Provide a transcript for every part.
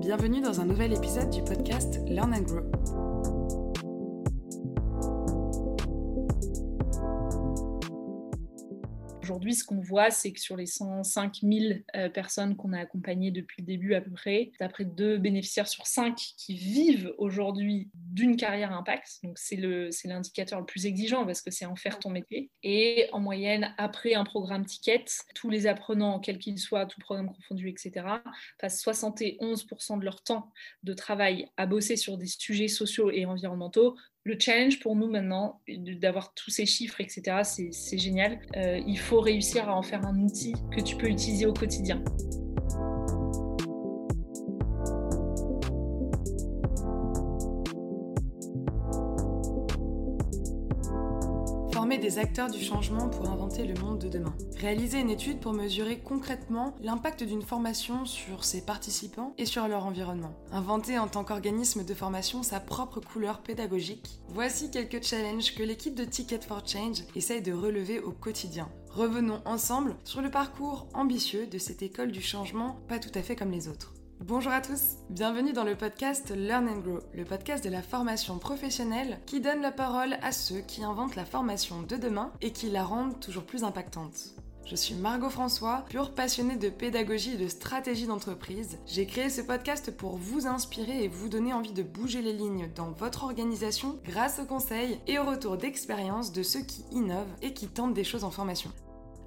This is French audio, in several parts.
Bienvenue dans un nouvel épisode du podcast Learn and Grow. Aujourd'hui, ce qu'on voit, c'est que sur les 105 000 euh, personnes qu'on a accompagnées depuis le début à peu près, d'après deux bénéficiaires sur cinq qui vivent aujourd'hui d'une carrière impact. Donc c'est l'indicateur le, le plus exigeant parce que c'est en faire ton métier. Et en moyenne, après un programme ticket, tous les apprenants, quels qu'ils soient, tout programme confondu, etc., passent 71% de leur temps de travail à bosser sur des sujets sociaux et environnementaux le challenge pour nous maintenant, d'avoir tous ces chiffres, etc., c'est génial. Euh, il faut réussir à en faire un outil que tu peux utiliser au quotidien. Acteurs du changement pour inventer le monde de demain. Réaliser une étude pour mesurer concrètement l'impact d'une formation sur ses participants et sur leur environnement. Inventer en tant qu'organisme de formation sa propre couleur pédagogique. Voici quelques challenges que l'équipe de Ticket for Change essaye de relever au quotidien. Revenons ensemble sur le parcours ambitieux de cette école du changement, pas tout à fait comme les autres. Bonjour à tous, bienvenue dans le podcast Learn and Grow, le podcast de la formation professionnelle qui donne la parole à ceux qui inventent la formation de demain et qui la rendent toujours plus impactante. Je suis Margot François, pure passionnée de pédagogie et de stratégie d'entreprise. J'ai créé ce podcast pour vous inspirer et vous donner envie de bouger les lignes dans votre organisation grâce aux conseils et au retour d'expérience de ceux qui innovent et qui tentent des choses en formation.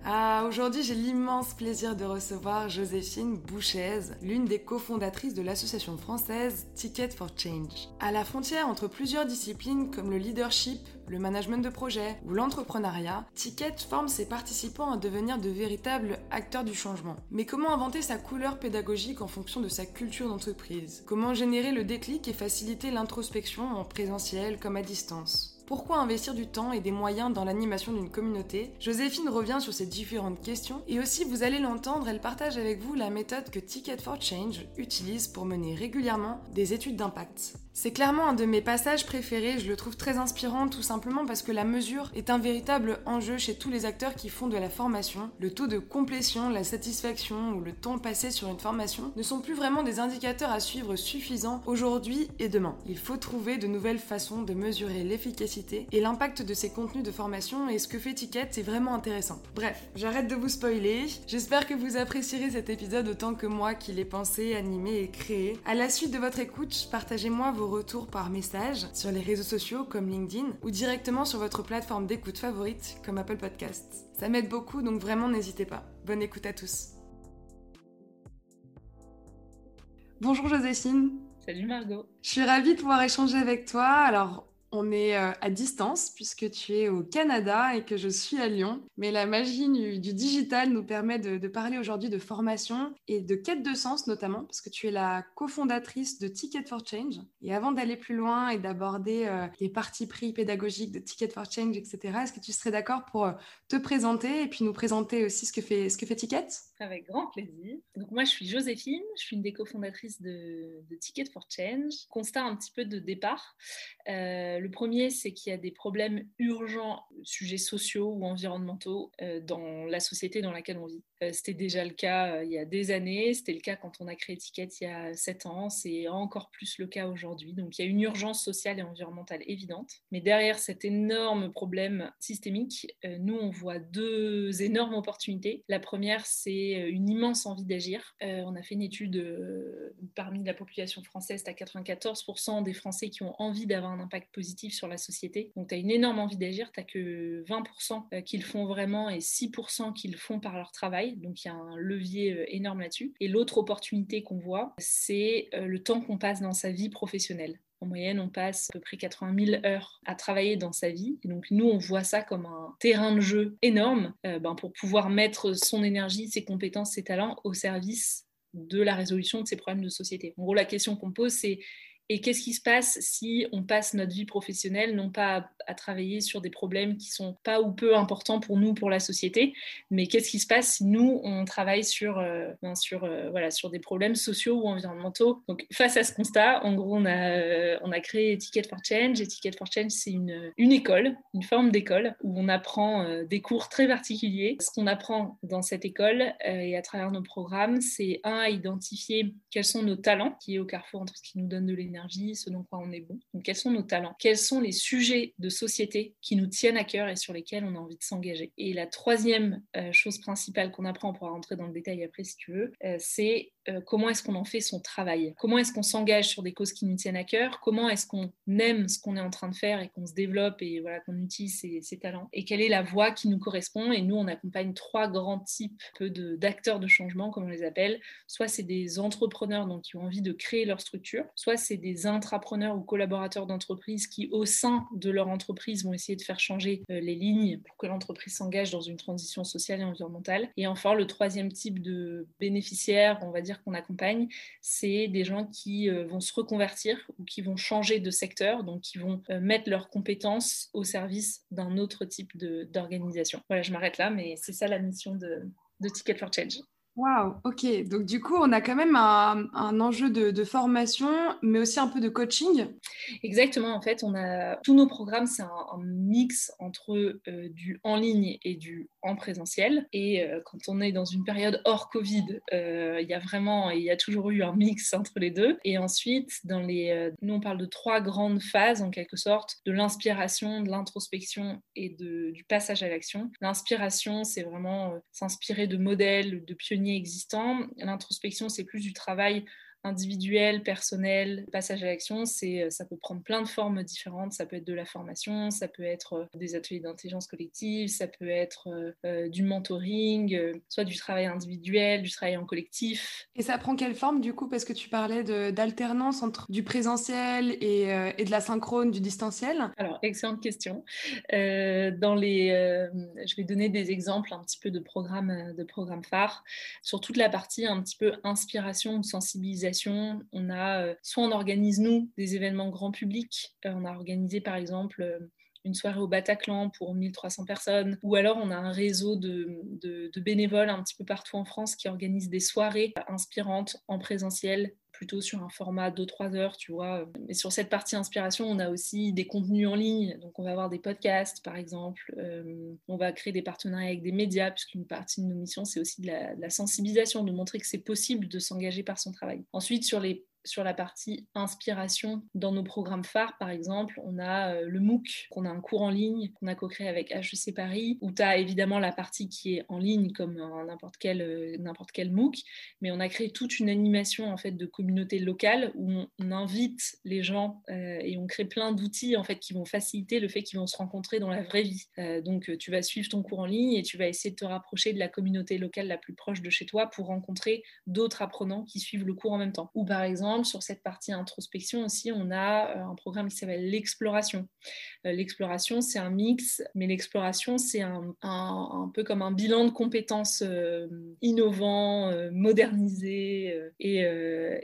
Ah, aujourd'hui, j'ai l'immense plaisir de recevoir Joséphine Bouchez, l'une des cofondatrices de l'association française Ticket for Change. À la frontière entre plusieurs disciplines comme le leadership, le management de projet ou l'entrepreneuriat, Ticket forme ses participants à devenir de véritables acteurs du changement. Mais comment inventer sa couleur pédagogique en fonction de sa culture d'entreprise? Comment générer le déclic et faciliter l'introspection en présentiel comme à distance? Pourquoi investir du temps et des moyens dans l'animation d'une communauté? Joséphine revient sur ces différentes questions et aussi vous allez l'entendre, elle partage avec vous la méthode que Ticket for Change utilise pour mener régulièrement des études d'impact. C'est clairement un de mes passages préférés, je le trouve très inspirant tout simplement parce que la mesure est un véritable enjeu chez tous les acteurs qui font de la formation. Le taux de complétion, la satisfaction ou le temps passé sur une formation ne sont plus vraiment des indicateurs à suivre suffisants aujourd'hui et demain. Il faut trouver de nouvelles façons de mesurer l'efficacité et l'impact de ces contenus de formation et ce que fait Ticket c'est vraiment intéressant. Bref, j'arrête de vous spoiler, j'espère que vous apprécierez cet épisode autant que moi qui l'ai pensé, animé et créé. À la suite de votre écoute, partagez-moi vos retours par message sur les réseaux sociaux comme LinkedIn ou directement sur votre plateforme d'écoute favorite comme Apple Podcasts. Ça m'aide beaucoup donc vraiment n'hésitez pas. Bonne écoute à tous. Bonjour Joséphine. Salut Margot. Je suis ravie de pouvoir échanger avec toi. Alors, on est euh, à distance puisque tu es au Canada et que je suis à Lyon. Mais la magie du, digital nous permet de, parler aujourd'hui de formation et de quête de sens notamment parce que tu es la cofondatrice de Ticket for Change. Et avant d'aller plus loin et d'aborder euh, les parties pris pédagogiques de Ticket for Change, etc., est-ce que tu serais d'accord pour euh, te présenter et puis nous présenter aussi ce que fait, ce que fait Ticket? Avec grand plaisir. Donc moi, je suis Joséphine, je suis une des cofondatrices de, Ticket for Change. Constat un petit peu de départ. Le premier, c'est qu'il y a des problèmes urgents, sujets sociaux ou environnementaux, euh, dans la société dans laquelle on vit. Euh, c'était déjà le cas euh, il y a des années, c'était le cas quand on a créé Ticket il y a sept ans, c'est encore plus le cas aujourd'hui. Donc il y a une urgence sociale et environnementale évidente. Mais derrière cet énorme problème systémique, nous on voit deux énormes opportunités. La première, c'est une immense envie d'agir. on a fait une étude parmi la population française, tu as 94% des Français qui ont envie d'avoir un impact positif sur la société. Donc tu as une énorme envie d'agir, tu que 20% qui le font vraiment et 6% qui le font par leur travail. Donc il y a un levier euh, énorme là-dessus. Et l'autre opportunité qu'on voit, c'est euh, le temps qu'on passe dans sa vie professionnelle. En moyenne, on passe à peu près 80 000 heures à travailler dans sa vie. Donc, nous, on voit ça comme un terrain de jeu énorme euh, ben, pour pouvoir mettre son énergie, ses compétences, ses talents au service de la résolution de ces problèmes de société. En gros, la question qu'on pose, c'est Et qu'est-ce qui se passe si on passe notre vie professionnelle non pas à, travailler sur des problèmes qui sont pas ou peu importants pour nous, pour la société, mais qu'est-ce qui se passe si nous, on travaille sur, euh, sur, euh, voilà, sur des problèmes sociaux ou environnementaux? Donc, face à ce constat, en gros, on a, on a créé Ticket for Change. Et for Change, c'est une, une école, une forme d'école où on apprend des cours très particuliers. Ce qu'on apprend dans cette école et à travers nos programmes, c'est un, à identifier quels sont nos talents, qui est au carrefour entre ce qui nous donne de l'énergie, ce dont on est bon. Donc, quels sont nos talents? Quels sont les sujets de société qui nous tiennent à cœur et sur lesquels on a envie de s'engager? Et la troisième euh, chose principale qu'on apprend, on pourra rentrer dans le détail après si tu veux, euh, c'est euh, comment est-ce qu'on en fait son travail? Comment est-ce qu'on s'engage sur des causes qui nous tiennent à cœur? Comment est-ce qu'on aime ce qu'on est en train de faire et qu'on se développe et voilà qu'on utilise ses, talents? Et quelle est la voie qui nous correspond? Et nous, on accompagne trois grands types d'acteurs de, changement, comme on les appelle. Soit c'est des entrepreneurs donc, qui ont envie de créer leur structure, soit c'est des intrapreneurs ou collaborateurs d'entreprise qui, au sein de leur entreprise, vont essayer de faire changer euh, les lignes pour que l'entreprise s'engage dans une transition sociale et environnementale. Et enfin, le troisième type de bénéficiaires, on va dire qu'on accompagne, c'est des gens qui euh, vont se reconvertir ou qui vont changer de secteur, donc qui vont euh, mettre leurs compétences au service d'un autre type d'organisation. Voilà, je m'arrête là, mais c'est ça la mission de, de Ticket for Change. Waouh, ok. Donc du coup, on a quand même un, enjeu de, formation, mais aussi un peu de coaching. Exactement. En fait, on a tous nos programmes, c'est un, mix entre euh, du en ligne et du en présentiel. Et euh, quand on est dans une période hors Covid, euh, il y a vraiment, il y a toujours eu un mix entre les deux. Et ensuite, dans les, nous on parle de trois grandes phases en quelque sorte, de l'inspiration, de l'introspection et de, du passage à l'action. L'inspiration, c'est vraiment s'inspirer de modèles, de pionniers existant. L'introspection, c'est plus du travail individuel, personnel, passage à l'action, c'est, euh, ça peut prendre plein de formes différentes. Ça peut être de la formation, ça peut être euh, des ateliers d'intelligence collective, ça peut être euh, du mentoring, soit du travail individuel, du travail en collectif. Et ça prend quelle forme du coup Parce que tu parlais d'alternance entre du présentiel et, et, de la synchrone, du distanciel? Alors, excellente question. dans les, je vais donner des exemples un petit peu de programmes, de programmes phares sur toute la partie un petit peu inspiration ou sensibilisation on a, euh, soit on organise nous des événements grand public, euh, on a organisé par exemple euh, une soirée au Bataclan pour 1300 personnes, ou alors on a un réseau de, de, bénévoles un petit peu partout en France qui organisent des soirées inspirantes en présentiel plutôt sur un format 2-3 heures, tu vois. Mais sur cette partie inspiration, on a aussi des contenus en ligne. Donc, on va avoir des podcasts, par exemple. Euh, on va créer des partenariats avec des médias, puisqu'une partie de nos missions, c'est aussi de la, de la sensibilisation, de montrer que c'est possible de s'engager par son travail. Ensuite, sur les sur la partie inspiration dans nos programmes phares, par exemple, on a euh, le MOOC, qu'on a un cours en ligne, qu'on a co-créé avec HEC Paris, où tu as évidemment la partie qui est en ligne comme n'importe quel, euh, n'importe quel MOOC, mais on a créé toute une animation en fait de communauté locale où on, invite les gens euh, et on crée plein d'outils en fait qui vont faciliter le fait qu'ils vont se rencontrer dans la vraie vie. donc tu vas suivre ton cours en ligne et tu vas essayer de te rapprocher de la communauté locale la plus proche de chez toi pour rencontrer d'autres apprenants qui suivent le cours en même temps. Ou par exemple sur cette partie introspection aussi, on a euh, un programme qui s'appelle l'exploration. Euh, l'exploration, c'est un mix, mais l'exploration, c'est un, un, peu comme un bilan de compétences euh, innovants, modernisés, et,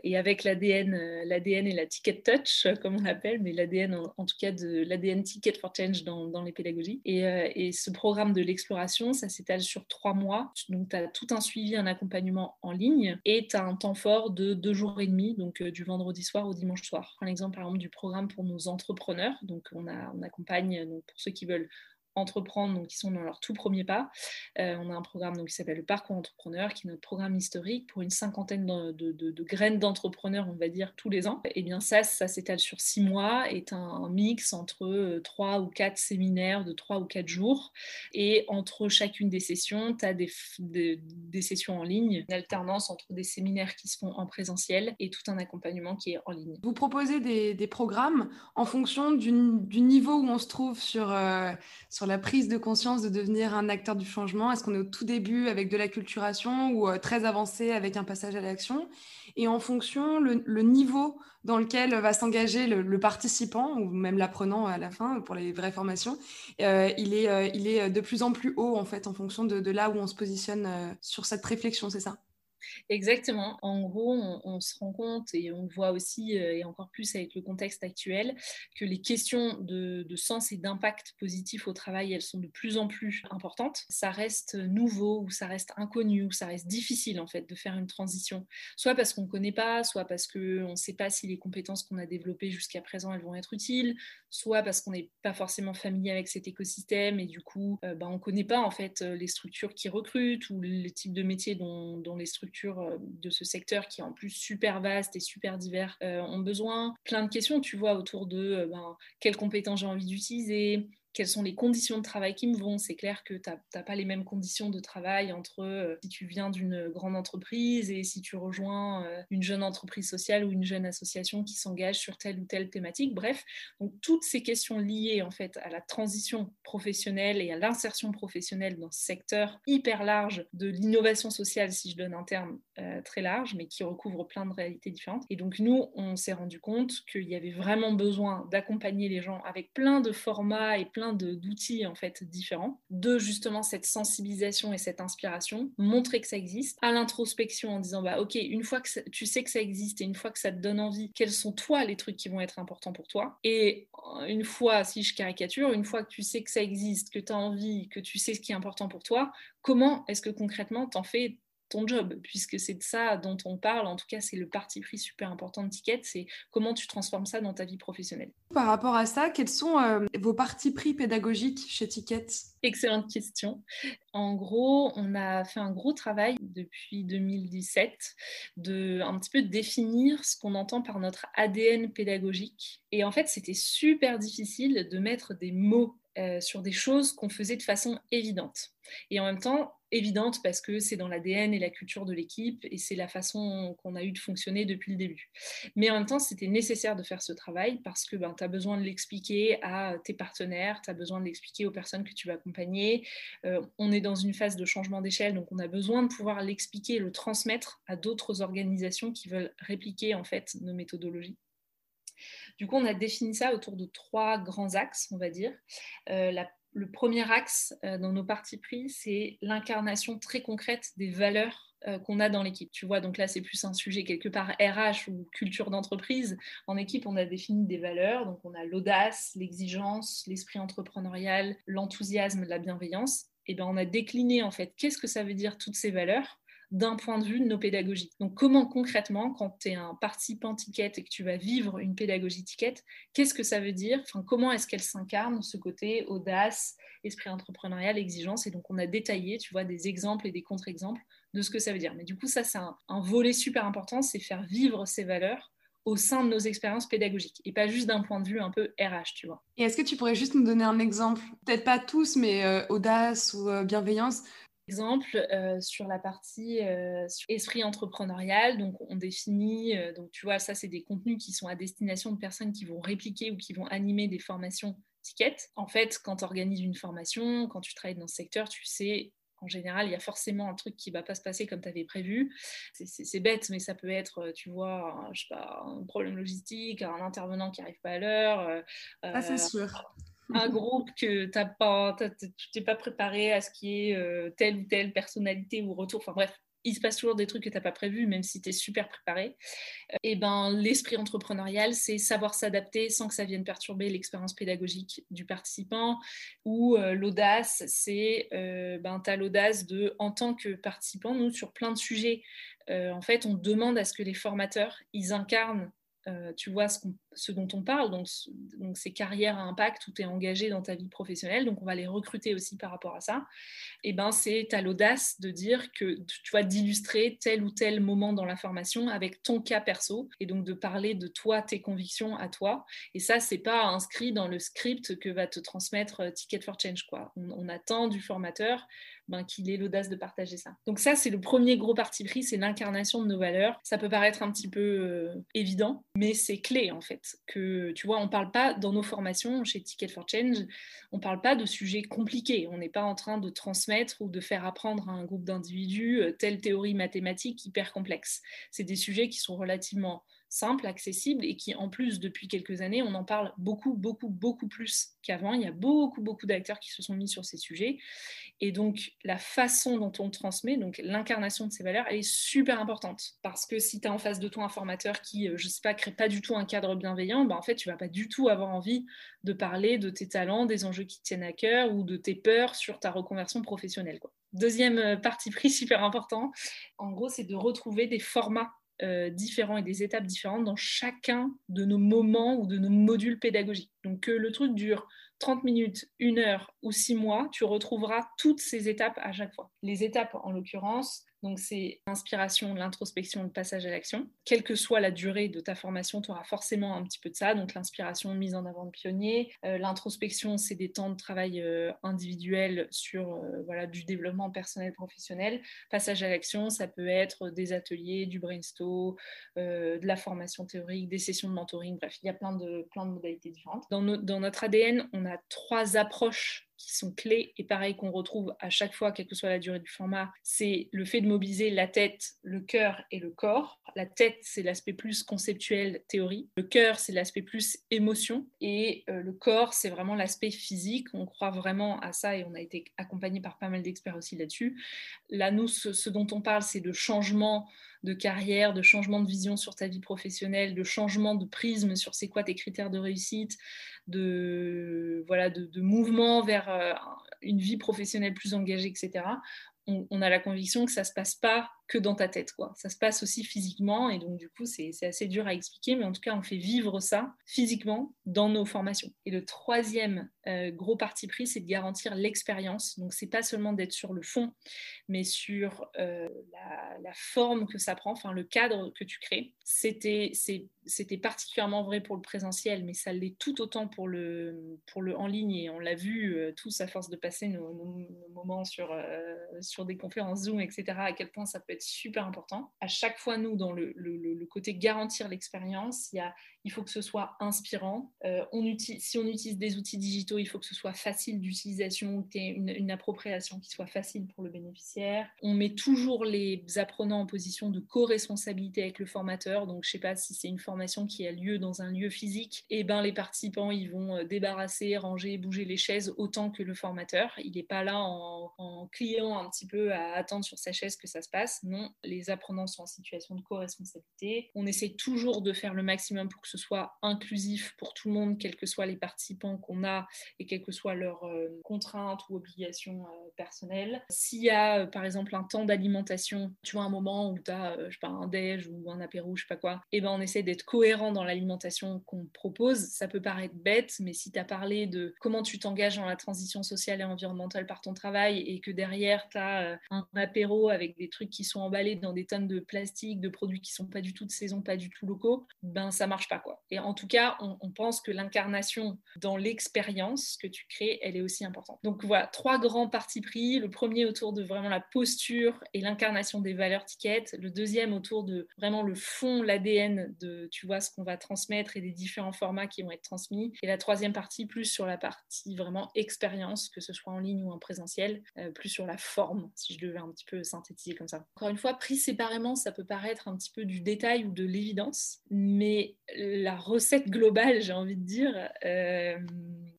et, avec l'ADN, l'ADN et la ticket touch, comme on l'appelle, mais l'ADN en, tout cas de l'ADN ticket for change dans, dans les pédagogies. Et, et, ce programme de l'exploration, ça s'étale sur trois mois. Donc, tu as tout un suivi, un accompagnement en ligne, et tu as un temps fort de deux jours et demi, donc du vendredi soir au dimanche soir. Un exemple par exemple du programme pour nos entrepreneurs. Donc on, accompagne donc, pour ceux qui veulent entreprendre, donc qui sont dans leur tout premier pas. Euh, on a un programme donc, qui s'appelle le Parcours Entrepreneur, qui est notre programme historique pour une cinquantaine de, graines d'entrepreneurs, on va dire, tous les ans. Et eh bien ça, ça s'étale sur six mois, est un, mix entre euh, trois ou quatre séminaires de trois ou quatre jours. Et entre chacune des sessions, tu as des, des, sessions en ligne, une alternance entre des séminaires qui se font en présentiel et tout un accompagnement qui est en ligne. Vous proposez des, programmes en fonction du, niveau où on se trouve sur, euh, sur la prise de conscience de devenir un acteur du changement? Est-ce qu'on est au tout début avec de la culturation ou euh, très avancé avec un passage à l'action? Et en fonction, le, niveau dans lequel va s'engager le, participant ou même l'apprenant à la fin pour les vraies formations, euh, il, est, euh, il est de plus en plus haut en fait en fonction de là où on se positionne sur cette réflexion, c'est ça? Exactement. En gros, on, se rend compte et on voit aussi, euh, et encore plus avec le contexte actuel, que les questions de, sens et d'impact positif au travail, elles sont de plus en plus importantes. Ça reste nouveau ou ça reste inconnu ou ça reste difficile en fait de faire une transition, soit parce qu'on ne connaît pas, soit parce qu'on ne sait pas si les compétences qu'on a développées jusqu'à présent, elles vont être utiles, soit parce qu'on n'est pas forcément familier avec cet écosystème et du coup, euh, bah, on ne connaît pas en fait les structures qui recrutent ou le type de métier dont les structures euh, de ce secteur qui est en plus super vaste et super divers euh, ont besoin. Plein de questions, tu vois, autour de euh, ben, quelles compétences j'ai envie d'utiliser, quelles sont les conditions de travail qui me vont. C'est clair que tu n'as pas les mêmes conditions de travail entre euh, si tu viens d'une grande entreprise et si tu rejoins euh, une jeune entreprise sociale ou une jeune association qui s'engage sur telle ou telle thématique. Bref, donc toutes ces questions liées en fait à la transition professionnelle et à l'insertion professionnelle dans ce secteur hyper large de l'innovation sociale, si je donne un terme euh, très large, mais qui recouvre plein de réalités différentes. Et donc nous, on s'est rendu compte qu'il y avait vraiment besoin d'accompagner les gens avec plein de formats et plein d'outils en fait différents, de justement cette sensibilisation et cette inspiration, montrer que ça existe, à l'introspection en disant bah ok, une fois que tu sais que ça existe et une fois que ça te donne envie, quels sont toi les trucs qui vont être importants pour toi? Et euh, une fois, si je caricature, une fois que tu sais que ça existe, que tu as envie, que tu sais ce qui est important pour toi, comment est-ce que concrètement t'en fais ton job, puisque c'est de ça dont on parle. En tout cas, c'est le parti pris super important de Ticket, c'est comment tu transformes ça dans ta vie professionnelle. Par rapport à ça, quels sont euh, vos partis pris pédagogiques chez Ticket? Excellente question. En gros, on a fait un gros travail depuis 2017 de un petit peu définir ce qu'on entend par notre ADN pédagogique. Et en fait, c'était super difficile de mettre des mots euh, sur des choses qu'on faisait de façon évidente. Et en même temps, évidente parce que c'est dans l'ADN et la culture de l'équipe et c'est la façon qu'on a eu de fonctionner depuis le début. Mais en même temps, c'était nécessaire de faire ce travail parce que ben, tu as besoin de l'expliquer à tes partenaires, tu as besoin de l'expliquer aux personnes que tu vas accompagner. Euh, on est dans une phase de changement d'échelle, donc on a besoin de pouvoir l'expliquer, le transmettre à d'autres organisations qui veulent répliquer en fait nos méthodologies. Du coup, on a défini ça autour de trois grands axes, on va dire. Euh, le premier axe euh, dans nos parties pris, c'est l'incarnation très concrète des valeurs euh, qu'on a dans l'équipe. Tu vois, donc là, c'est plus un sujet quelque part RH ou culture d'entreprise. En équipe, on a défini des valeurs. Donc, on a l'audace, l'exigence, l'esprit entrepreneurial, l'enthousiasme, la bienveillance. Et bien, on a décliné en fait qu'est-ce que ça veut dire toutes ces valeurs? D'un point de vue de nos pédagogies. Donc comment concrètement, quand tu es un participant ticket et que tu vas vivre une pédagogie ticket, qu'est-ce que ça veut dire? Enfin, Comment est-ce qu'elle s'incarne, ce côté audace, esprit entrepreneurial, exigence? Et donc on a détaillé, tu vois, des exemples et des contre-exemples de ce que ça veut dire. Mais du coup, ça, c'est un, volet super important, c'est faire vivre ces valeurs au sein de nos expériences pédagogiques et pas juste d'un point de vue un peu RH, tu vois. Et est-ce que tu pourrais juste nous donner un exemple? Peut-être pas tous, mais euh, audace ou euh, bienveillance exemple, euh, sur la partie euh, esprit entrepreneurial, donc on définit, euh, donc tu vois, ça c'est des contenus qui sont à destination de personnes qui vont répliquer ou qui vont animer des formations ticket. En fait, quand tu organises une formation, quand tu travailles dans ce secteur, tu sais en général, il y a forcément un truc qui ne va pas se passer comme tu avais prévu. C'est bête, mais ça peut être, tu vois, un, je sais pas, un problème logistique, un intervenant qui n'arrive pas à l'heure. ah, c'est sûr un groupe que t'as tu t'es pas préparé à ce qui est euh, telle ou telle personnalité ou retour. Enfin bref, il se passe toujours des trucs que tu n'as pas prévus, même si tu es super préparé. Et ben, l'esprit entrepreneurial, c'est savoir s'adapter sans que ça vienne perturber l'expérience pédagogique du participant. Ou euh, l'audace, c'est euh, ben, tu as l'audace de, en tant que participant, nous, sur plein de sujets, en fait, on demande à ce que les formateurs, ils incarnent euh, tu vois ce, dont on parle, donc, ces carrières à impact où tu es engagé dans ta vie professionnelle, donc on va les recruter aussi par rapport à ça, et ben c'est à l'audace de dire que tu vois d'illustrer tel ou tel moment dans la formation avec ton cas perso, et donc de parler de toi, tes convictions à toi, et ça c'est pas inscrit dans le script que va te transmettre euh, Ticket for Change, quoi. on attend du formateur ben, qu'il ait l'audace de partager ça. Donc ça, c'est le premier gros parti pris, c'est l'incarnation de nos valeurs. Ça peut paraître un petit peu euh, évident, mais c'est clé en fait. Que tu vois, on parle pas dans nos formations chez Ticket for Change, on parle pas de sujets compliqués. On n'est pas en train de transmettre ou de faire apprendre à un groupe d'individus euh, telle théorie mathématique hyper complexe. C'est des sujets qui sont relativement simple, accessible et qui, en plus, depuis quelques années, on en parle beaucoup, beaucoup, beaucoup plus qu'avant. Il y a beaucoup, beaucoup d'acteurs qui se sont mis sur ces sujets. Et donc, la façon dont on transmet, donc l'incarnation de ces valeurs, elle est super importante. Parce que si tu as en face de toi un formateur qui, euh, je sais pas, crée pas du tout un cadre bienveillant, ben en fait, tu vas pas du tout avoir envie de parler de tes talents, des enjeux qui tiennent à cœur ou de tes peurs sur ta reconversion professionnelle. Deuxième euh, partie pris super important, en gros, c'est de retrouver des formats euh, différents et des étapes différentes dans chacun de nos moments ou de nos modules pédagogiques. Donc que le truc dure 30 minutes, une heure ou six mois, tu retrouveras toutes ces étapes à chaque fois. Les étapes, en l'occurrence, donc c'est l'inspiration, l'introspection, le passage à l'action. Quelle que soit la durée de ta formation, tu auras forcément un petit peu de ça. Donc l'inspiration, mise en avant de pionnier. Euh, l'introspection, c'est des temps de travail euh, individuel sur euh, voilà, du développement personnel professionnel. Passage à l'action, ça peut être des ateliers, du brainstorm, de la formation théorique, des sessions de mentoring. Bref, il y a plein de, plein de modalités différentes. Dans notre ADN, on a trois approches qui sont clés et pareil qu'on retrouve à chaque fois, quelle que soit la durée du format, c'est le fait de mobiliser la tête, le cœur et le corps. La tête, c'est l'aspect plus conceptuel, théorie. Le cœur, c'est l'aspect plus émotion. Et euh, le corps, c'est vraiment l'aspect physique. On croit vraiment à ça et on a été accompagné par pas mal d'experts aussi là-dessus. Là, nous, ce dont on parle, c'est de changement de carrière, de changement de vision sur ta vie professionnelle, de changement de prisme sur c'est quoi tes critères de réussite, de, voilà, de, mouvement vers euh, une vie professionnelle plus engagée, etc. On, on, a la conviction que ça ne se passe pas que dans ta tête. Quoi. Ça se passe aussi physiquement et donc du coup c'est assez dur à expliquer, mais en tout cas on fait vivre ça physiquement dans nos formations. Et le troisième euh, gros parti pris, c'est de garantir l'expérience. Donc c'est pas seulement d'être sur le fond, mais sur euh, la, forme que ça prend, enfin le cadre que tu crées. C'était particulièrement vrai pour le présentiel, mais ça l'est tout autant pour le, pour le en ligne et on l'a vu euh, tous à force de passer nos, nos, moments sur, sur des conférences Zoom, etc., à quel point ça peut être super important. À chaque fois, nous, dans le, côté garantir l'expérience, il, il faut que ce soit inspirant. Euh, on utilise, si on utilise des outils digitaux, il faut que ce soit facile d'utilisation, une, une, appropriation qui soit facile pour le bénéficiaire. On met toujours les apprenants en position de co-responsabilité avec le formateur. Donc, je ne sais pas si c'est une formation qui a lieu dans un lieu physique, et eh ben les participants, ils vont euh, débarrasser, ranger, bouger les chaises autant que le formateur. Il n'est pas là en, en client un petit peu à attendre sur sa chaise que ça se passe non, les apprenants sont en situation de co-responsabilité. On essaie toujours de faire le maximum pour que ce soit inclusif pour tout le monde, quels que soient les participants qu'on a et quelles que soient leurs euh, contraintes ou obligations euh, personnelles. S'il y a, euh, par exemple, un temps d'alimentation, tu vois, un moment où tu as, je un déj ou un apéro, je sais pas quoi, et eh ben on essaie d'être cohérent dans l'alimentation qu'on propose. Ça peut paraître bête, mais si tu as parlé de comment tu t'engages dans la transition sociale et environnementale par ton travail et que derrière tu as un apéro avec des trucs qui sont emballés dans des tonnes de plastique, de produits qui sont pas du tout de saison, pas du tout locaux, ben ça marche pas Et en tout cas, on, pense que l'incarnation dans l'expérience que tu crées, elle est aussi importante. Donc voilà, trois grands partis pris. Le premier autour de vraiment la posture et l'incarnation des valeurs tickets. Le deuxième autour de vraiment le fond, l'ADN de tu vois ce qu'on va transmettre et des différents formats qui vont être transmis. Et la troisième partie plus sur la partie vraiment expérience, que ce soit en ligne ou en présentiel, euh, plus sur la forme, si je devais un petit peu synthétiser comme ça. Encore une fois, pris séparément, ça peut paraître un petit peu du détail ou de l'évidence, mais la recette globale, j'ai envie de dire, euh,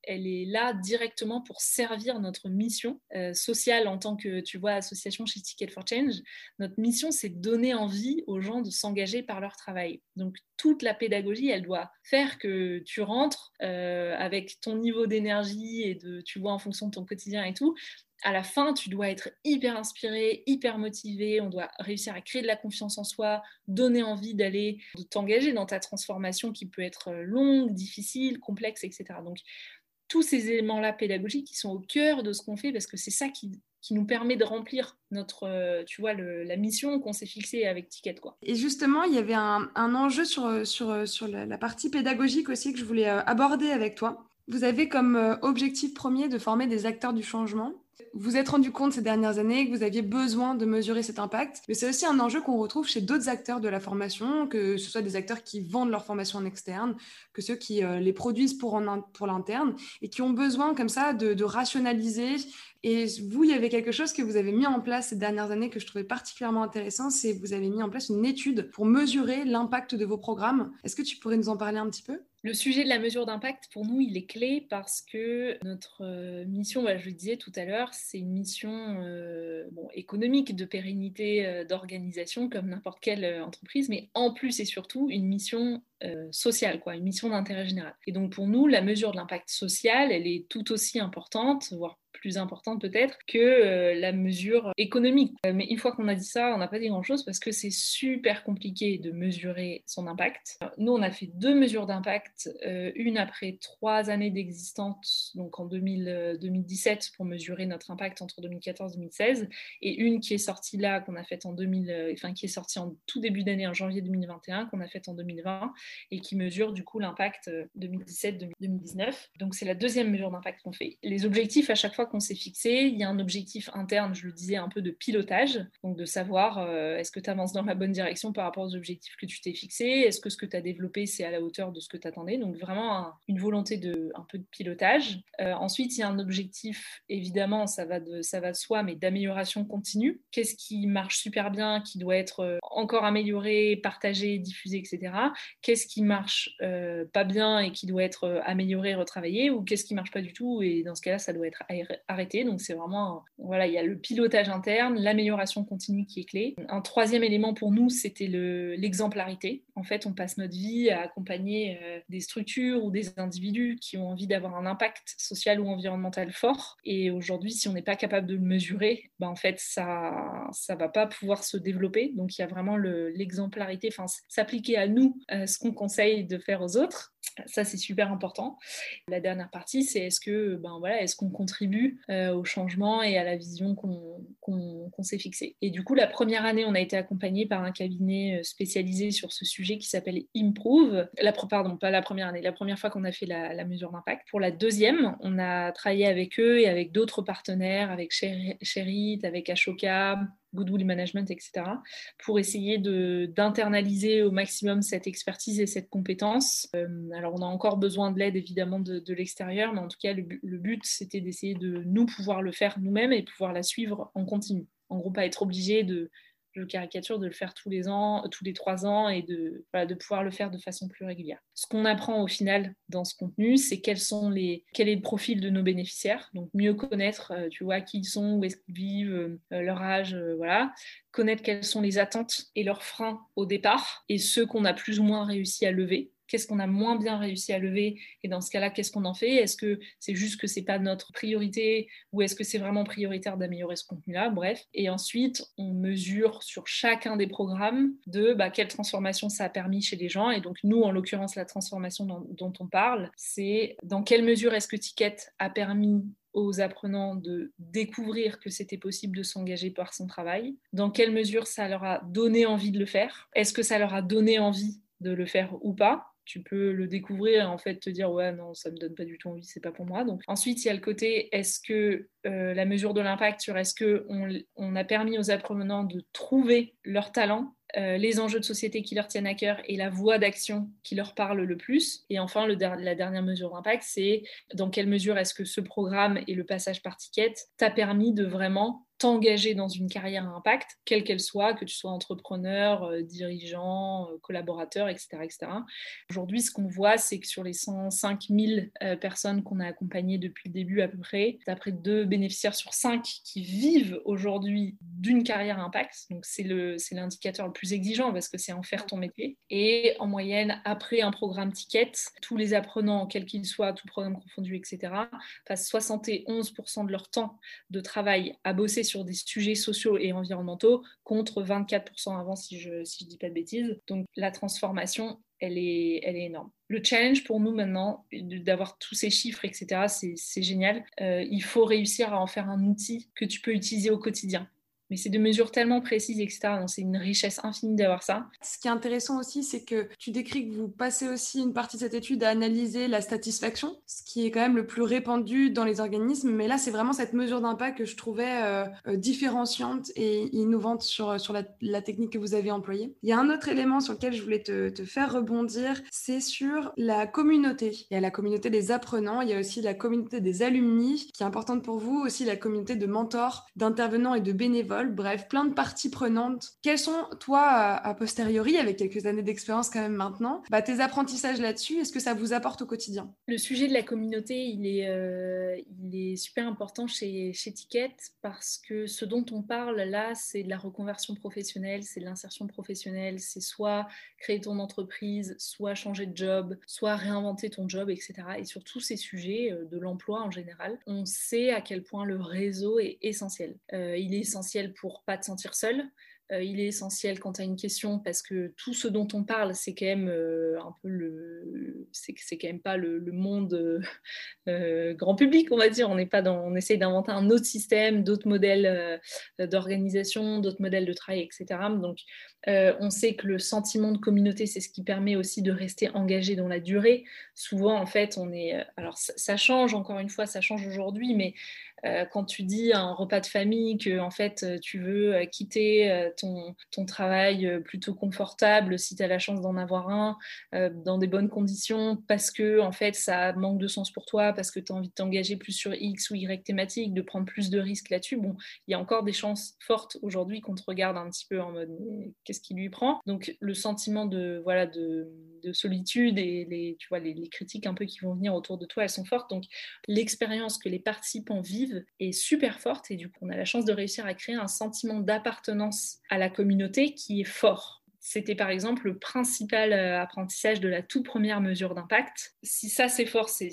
elle est là directement pour servir notre mission euh, sociale en tant que, tu vois, association chez Ticket for Change. Notre mission, c'est de donner envie aux gens de s'engager par leur travail. Donc, toute la pédagogie, elle doit faire que tu rentres euh, avec ton niveau d'énergie et de, tu vois, en fonction de ton quotidien et tout, à la fin, tu dois être hyper inspiré, hyper motivé, on doit réussir à créer de la confiance en soi, donner envie d'aller, de t'engager dans ta transformation qui peut être longue, difficile, complexe, etc. Donc, tous ces éléments-là pédagogiques qui sont au cœur de ce qu'on fait parce que c'est ça qui, nous permet de remplir notre, euh, tu vois, la mission qu'on s'est fixée avec Ticket. Et justement, il y avait un, enjeu sur, sur, sur la, partie pédagogique aussi que je voulais euh, aborder avec toi. Vous avez comme euh, objectif premier de former des acteurs du changement vous êtes rendu compte ces dernières années que vous aviez besoin de mesurer cet impact, mais c'est aussi un enjeu qu'on retrouve chez d'autres acteurs de la formation, que ce soit des acteurs qui vendent leur formation en externe, que ceux qui euh, les produisent pour, l'interne, et qui ont besoin comme ça de, de rationaliser et vous, il y avait quelque chose que vous avez mis en place ces dernières années que je trouvais particulièrement intéressant, c'est vous avez mis en place une étude pour mesurer l'impact de vos programmes. Est-ce que tu pourrais nous en parler un petit peu? Le sujet de la mesure d'impact, pour nous, il est clé parce que notre euh, mission, bah, je le disais tout à l'heure, c'est une mission euh, économique, de pérennité, euh, d'organisation, comme n'importe quelle entreprise, mais en plus et surtout une mission sociale, quoi, une mission d'intérêt général. Et donc pour nous, la mesure de l'impact social, elle est tout aussi importante, voire plus importante peut-être que euh, la mesure économique. Euh, mais une fois qu'on a dit ça, on n'a pas dit grand-chose parce que c'est super compliqué de mesurer son impact. Nous, on a fait deux mesures d'impact, euh, une après trois années d'existence, donc en 2000, 2017 pour mesurer notre impact entre 2014 et 2016, et une qui est sortie là, qu'on a faite en 2000, enfin qui est sortie en tout début d'année, en janvier 2021, qu'on a faite en 2020, et qui mesure du coup l'impact 2017-2019. Donc c'est la deuxième mesure d'impact qu'on fait. Les objectifs à chaque fois qu'on s'est fixé, il y a un objectif interne, je le disais, un peu de pilotage, donc de savoir euh, est-ce que tu avances dans la bonne direction par rapport aux objectifs que tu t'es fixés, est-ce que ce que tu as développé, c'est à la hauteur de ce que tu attendais, donc vraiment une volonté de un peu de pilotage. Euh, ensuite, il y a un objectif, évidemment, ça va de, ça va de soi, mais d'amélioration continue. Qu'est-ce qui marche super bien, qui doit être euh, encore amélioré, partagé, diffusé, etc. Qu'est-ce qui marche pas bien et qui doit être amélioré, retravaillé, ou qu'est-ce qui marche pas du tout, et dans ce cas-là, ça doit être arrêter. Donc c'est vraiment, voilà, il y a le pilotage interne, l'amélioration continue qui est clé. Un troisième élément pour nous, c'était l'exemplarité. En fait, on passe notre vie à accompagner euh, des structures ou des individus qui ont envie d'avoir un impact social ou environnemental fort. Et aujourd'hui, si on n'est pas capable de le mesurer, ben en fait, ça ça va pas pouvoir se développer. Donc il y a vraiment l'exemplarité, enfin s'appliquer à nous euh, ce qu'on conseille de faire aux autres ça, c'est super important. La dernière partie, c'est est-ce que, ben voilà, est-ce qu'on contribue euh, au changement et à la vision qu'on s'est fixée. Et du coup, la première année, on a été accompagné par un cabinet euh, spécialisé sur ce sujet qui s'appelle Improve. La, pardon, pas la première année, la première fois qu'on a fait la, la mesure d'impact. Pour la deuxième, on a travaillé avec eux et avec d'autres partenaires, avec Sherit, avec Ashoka, Goodwill Management, etc., pour essayer d'internaliser au maximum cette expertise et cette compétence. Euh, alors, on a encore besoin de l'aide, évidemment, de, l'extérieur, mais en tout cas, le, le but, c'était d'essayer de nous pouvoir le faire nous-mêmes et pouvoir la suivre en continu. En gros, pas être obligé de je caricature de le faire tous les ans, tous les trois ans et de, pouvoir le faire de façon plus régulière. Ce qu'on apprend au final dans ce contenu, c'est quels sont les, quel est le profil de nos bénéficiaires. Donc mieux connaître, euh, tu vois, qui ils sont, où est-ce qu'ils vivent, euh, leur âge, euh, voilà. Connaître quelles sont les attentes et leurs freins au départ et ceux qu'on a plus ou moins réussi à lever qu'est-ce qu'on a moins bien réussi à lever et dans ce cas-là, qu'est-ce qu'on en fait? Est-ce que c'est juste que c'est pas notre priorité ou est-ce que c'est vraiment prioritaire d'améliorer ce contenu-là? Bref. Et ensuite, on mesure sur chacun des programmes de bah, quelle transformation ça a permis chez les gens. Et donc, nous, en l'occurrence, la transformation dont, on parle, c'est dans quelle mesure est-ce que Ticket a permis aux apprenants de découvrir que c'était possible de s'engager par son travail, dans quelle mesure ça leur a donné envie de le faire, est-ce que ça leur a donné envie de le faire ou pas, tu peux le découvrir et en fait te dire ouais non ça me donne pas du tout envie c'est pas pour moi donc ensuite il y a le côté est-ce que euh, la mesure de l'impact sur est-ce que on, a permis aux apprenants de trouver leur talent euh, les enjeux de société qui leur tiennent à cœur et la voie d'action qui leur parle le plus. Et enfin, le la dernière mesure d'impact, c'est dans quelle mesure est-ce que ce programme et le passage par ticket t'a permis de vraiment t'engager dans une carrière à impact, quelle qu'elle soit, que tu sois entrepreneur, euh, dirigeant, euh, collaborateur, etc. etc. Aujourd'hui, ce qu'on voit, c'est que sur les 105 000 euh, personnes qu'on a accompagnées depuis le début à peu près, d'après deux bénéficiaires sur cinq qui vivent aujourd'hui d'une carrière à impact. Donc c'est l'indicateur le, plus exigeant parce que c'est en faire ton métier. Et en moyenne, après un programme ticket, tous les apprenants, quel qu'il soit, tout programme confondu, etc., passent 71% de leur temps de travail à bosser des sujets sociaux et environnementaux contre 24% avant, si je si je dis pas de bêtises. Donc la transformation, elle est, elle est énorme. Le challenge pour nous maintenant, d'avoir tous ces chiffres, etc., c'est génial. Euh, il faut réussir à en faire un outil que tu peux utiliser au quotidien. Mais c'est de mesures tellement précises, etc. Donc c'est une richesse infinie d'avoir ça. Ce qui est intéressant aussi, c'est que tu décris que vous passez aussi une partie de cette étude à analyser la satisfaction, ce qui est quand même le plus répandu dans les organismes. Mais là, c'est vraiment cette mesure d'impact que je trouvais euh, euh, différenciante et innovante sur, sur la, technique que vous avez employée. Il y a un autre élément sur lequel je voulais te, te faire rebondir, c'est sur la communauté. Il y a la communauté des apprenants, il y a aussi la communauté des alumni, qui est importante pour vous, aussi la communauté de mentors, d'intervenants et de bénévoles, bref, plein de parties prenantes. Quels sont, toi, a posteriori, avec quelques années d'expérience quand même maintenant, bah, tes apprentissages là-dessus, est-ce que ça vous apporte au quotidien? Le sujet de la communauté, il est, euh, il est super important chez, chez Ticket parce que ce dont on parle là, c'est de la reconversion professionnelle, c'est de l'insertion professionnelle, c'est soit créer ton entreprise, soit changer de job, soit réinventer ton job, etc. Et sur tous ces sujets euh, de l'emploi en général, on sait à quel point le réseau est essentiel. Euh, il est essentiel pour pas te sentir seul. Euh, il est essentiel quand tu as une question parce que tout ce dont on parle, c'est quand même euh, un peu le, c'est, quand même pas le, monde euh, grand public, on va dire. On pas dans, on essaye d'inventer un autre système, d'autres modèles d'organisation, d'autres modèles de travail, etc. Donc, on sait que le sentiment de communauté, c'est ce qui permet aussi de rester engagé dans la durée. Souvent, en fait, on est, alors ça change encore une fois, ça change aujourd'hui, mais euh, quand tu dis à un repas de famille que en fait euh, tu veux euh, quitter ton, ton travail plutôt confortable si tu as la chance d'en avoir un dans des bonnes conditions parce que en fait ça manque de sens pour toi parce que tu as envie de t'engager plus sur X ou Y thématique de prendre plus de risques là-dessus bon il y a encore des chances fortes aujourd'hui qu'on te regarde un petit peu en mode qu'est-ce qui lui prend donc le sentiment de voilà de, de solitude et les tu vois les critiques un peu qui vont venir autour de toi elles sont fortes donc l'expérience que les participants vivent est super forte et du coup on a la chance de réussir à créer un sentiment d'appartenance à la communauté qui est fort. C'était par exemple le principal euh, apprentissage de la toute première mesure d'impact. Si ça c'est fort, c'est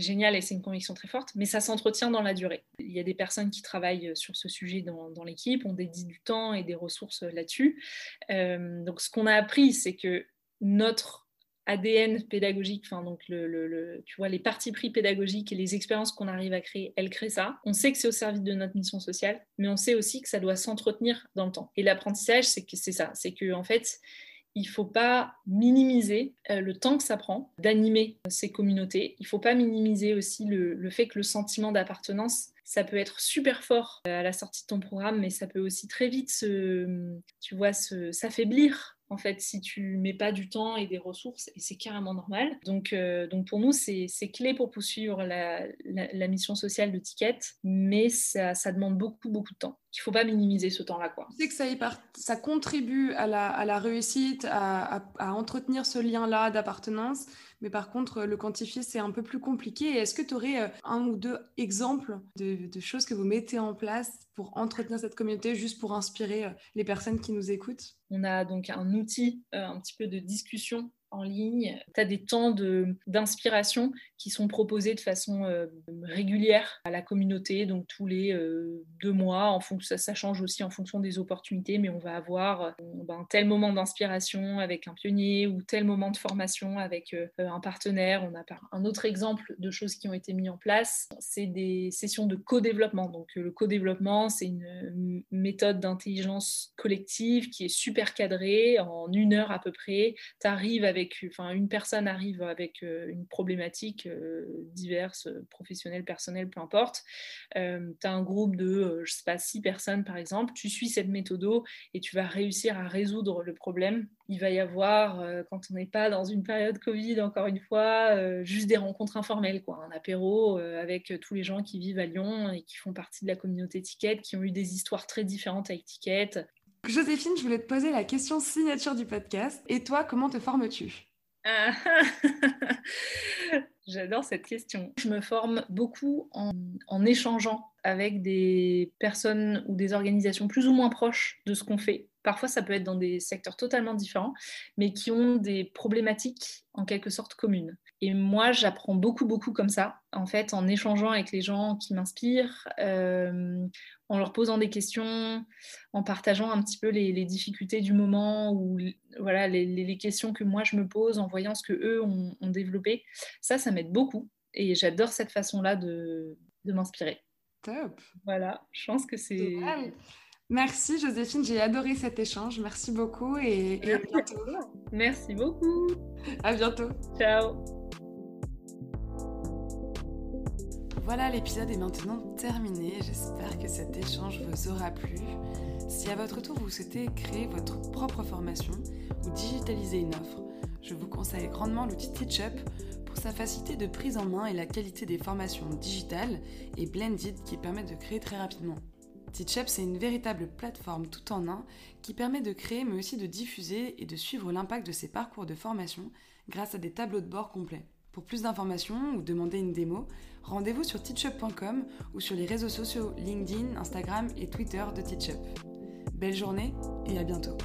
génial et c'est une conviction très forte, mais ça s'entretient dans la durée. Il y a des personnes qui travaillent sur ce sujet dans, l'équipe, on dédie du temps et des ressources là-dessus. Euh, donc ce qu'on a appris, c'est que notre ADN pédagogique, enfin donc le, tu vois les parties pris pédagogiques et les expériences qu'on arrive à créer, elles créent ça. On sait que c'est au service de notre mission sociale, mais on sait aussi que ça doit s'entretenir dans le temps. Et l'apprentissage, c'est que c'est ça, c'est que en fait, il faut pas minimiser euh, le temps que ça prend d'animer ces communautés. Il faut pas minimiser aussi le, fait que le sentiment d'appartenance ça peut être super fort euh, à la sortie de ton programme, mais ça peut aussi très vite se, tu vois, s'affaiblir en fait, si tu mets pas du temps et des ressources, et c'est carrément normal. Donc, euh, donc pour nous, c'est clé pour poursuivre la, la, mission sociale de Ticket, mais ça, ça, demande beaucoup, beaucoup de temps. Il faut pas minimiser ce temps-là. Quoi. Tu sais que ça, ça contribue à la, à la réussite, à, à, entretenir ce lien-là d'appartenance, mais par contre, le quantifier, c'est un peu plus compliqué. Est-ce que tu aurais euh, un ou deux exemples de, de choses que vous mettez en place pour entretenir cette communauté, juste pour inspirer euh, les personnes qui nous écoutent? On a donc un outil, euh, un petit peu de discussion en ligne. Tu as des temps d'inspiration qui sont proposés de façon euh, régulière à la communauté, donc tous les euh, deux mois. En fonction, ça, change aussi en fonction des opportunités, mais on va avoir euh, ben, tel moment d'inspiration avec un pionnier ou tel moment de formation avec un partenaire. On a un autre exemple de choses qui ont été mises en place, c'est des sessions de co-développement. Donc le co-développement, c'est une méthode d'intelligence collective qui est super cadrée. En une heure à peu près, tu arrives avec enfin, une personne arrive avec euh, une problématique euh, diverse, professionnelle, personnelle, peu importe. Euh, tu as un groupe de, je sais pas, six personnes par exemple. Tu suis cette méthode et tu vas réussir à résoudre le problème. Il va y avoir, quand on n'est pas dans une période Covid, encore une fois, juste des rencontres informelles, quoi, un apéro avec tous les gens qui vivent à Lyon et qui font partie de la communauté Ticket, qui ont eu des histoires très différentes avec Ticket. Joséphine, je voulais te poser la question signature du podcast. Et toi, comment te formes-tu? Ah. J'adore cette question. Je me forme beaucoup en, en, échangeant avec des personnes ou des organisations plus ou moins proches de ce qu'on fait. Parfois, ça peut être dans des secteurs totalement différents, mais qui ont des problématiques en quelque sorte communes. Et moi, j'apprends beaucoup, beaucoup comme ça, en fait, en échangeant avec les gens qui m'inspirent, euh, en leur posant des questions, en partageant un petit peu les, difficultés du moment ou voilà, les, questions que moi je me pose, en voyant ce que eux ont, développé. Ça, ça m'aide beaucoup. Et j'adore cette façon-là de, de m'inspirer. Top. Voilà, je pense que c'est Merci Joséphine, j'ai adoré cet échange. Merci beaucoup et, et à bientôt. Merci beaucoup. À bientôt. Ciao. Voilà, l'épisode est maintenant terminé. J'espère que cet échange vous aura plu. Si à votre tour vous souhaitez créer votre propre formation ou digitaliser une offre, je vous conseille grandement l'outil TeachUp pour sa facilité de prise en main et la qualité des formations digitales et blended qui permettent de créer très rapidement. TeachUp, c'est une véritable plateforme tout en un qui permet de créer mais aussi de diffuser et de suivre l'impact de ses parcours de formation grâce à des tableaux de bord complets. Pour plus d'informations ou demander une démo, rendez-vous sur teachup.com ou sur les réseaux sociaux LinkedIn, Instagram et Twitter de Teachup. Belle journée et à bientôt.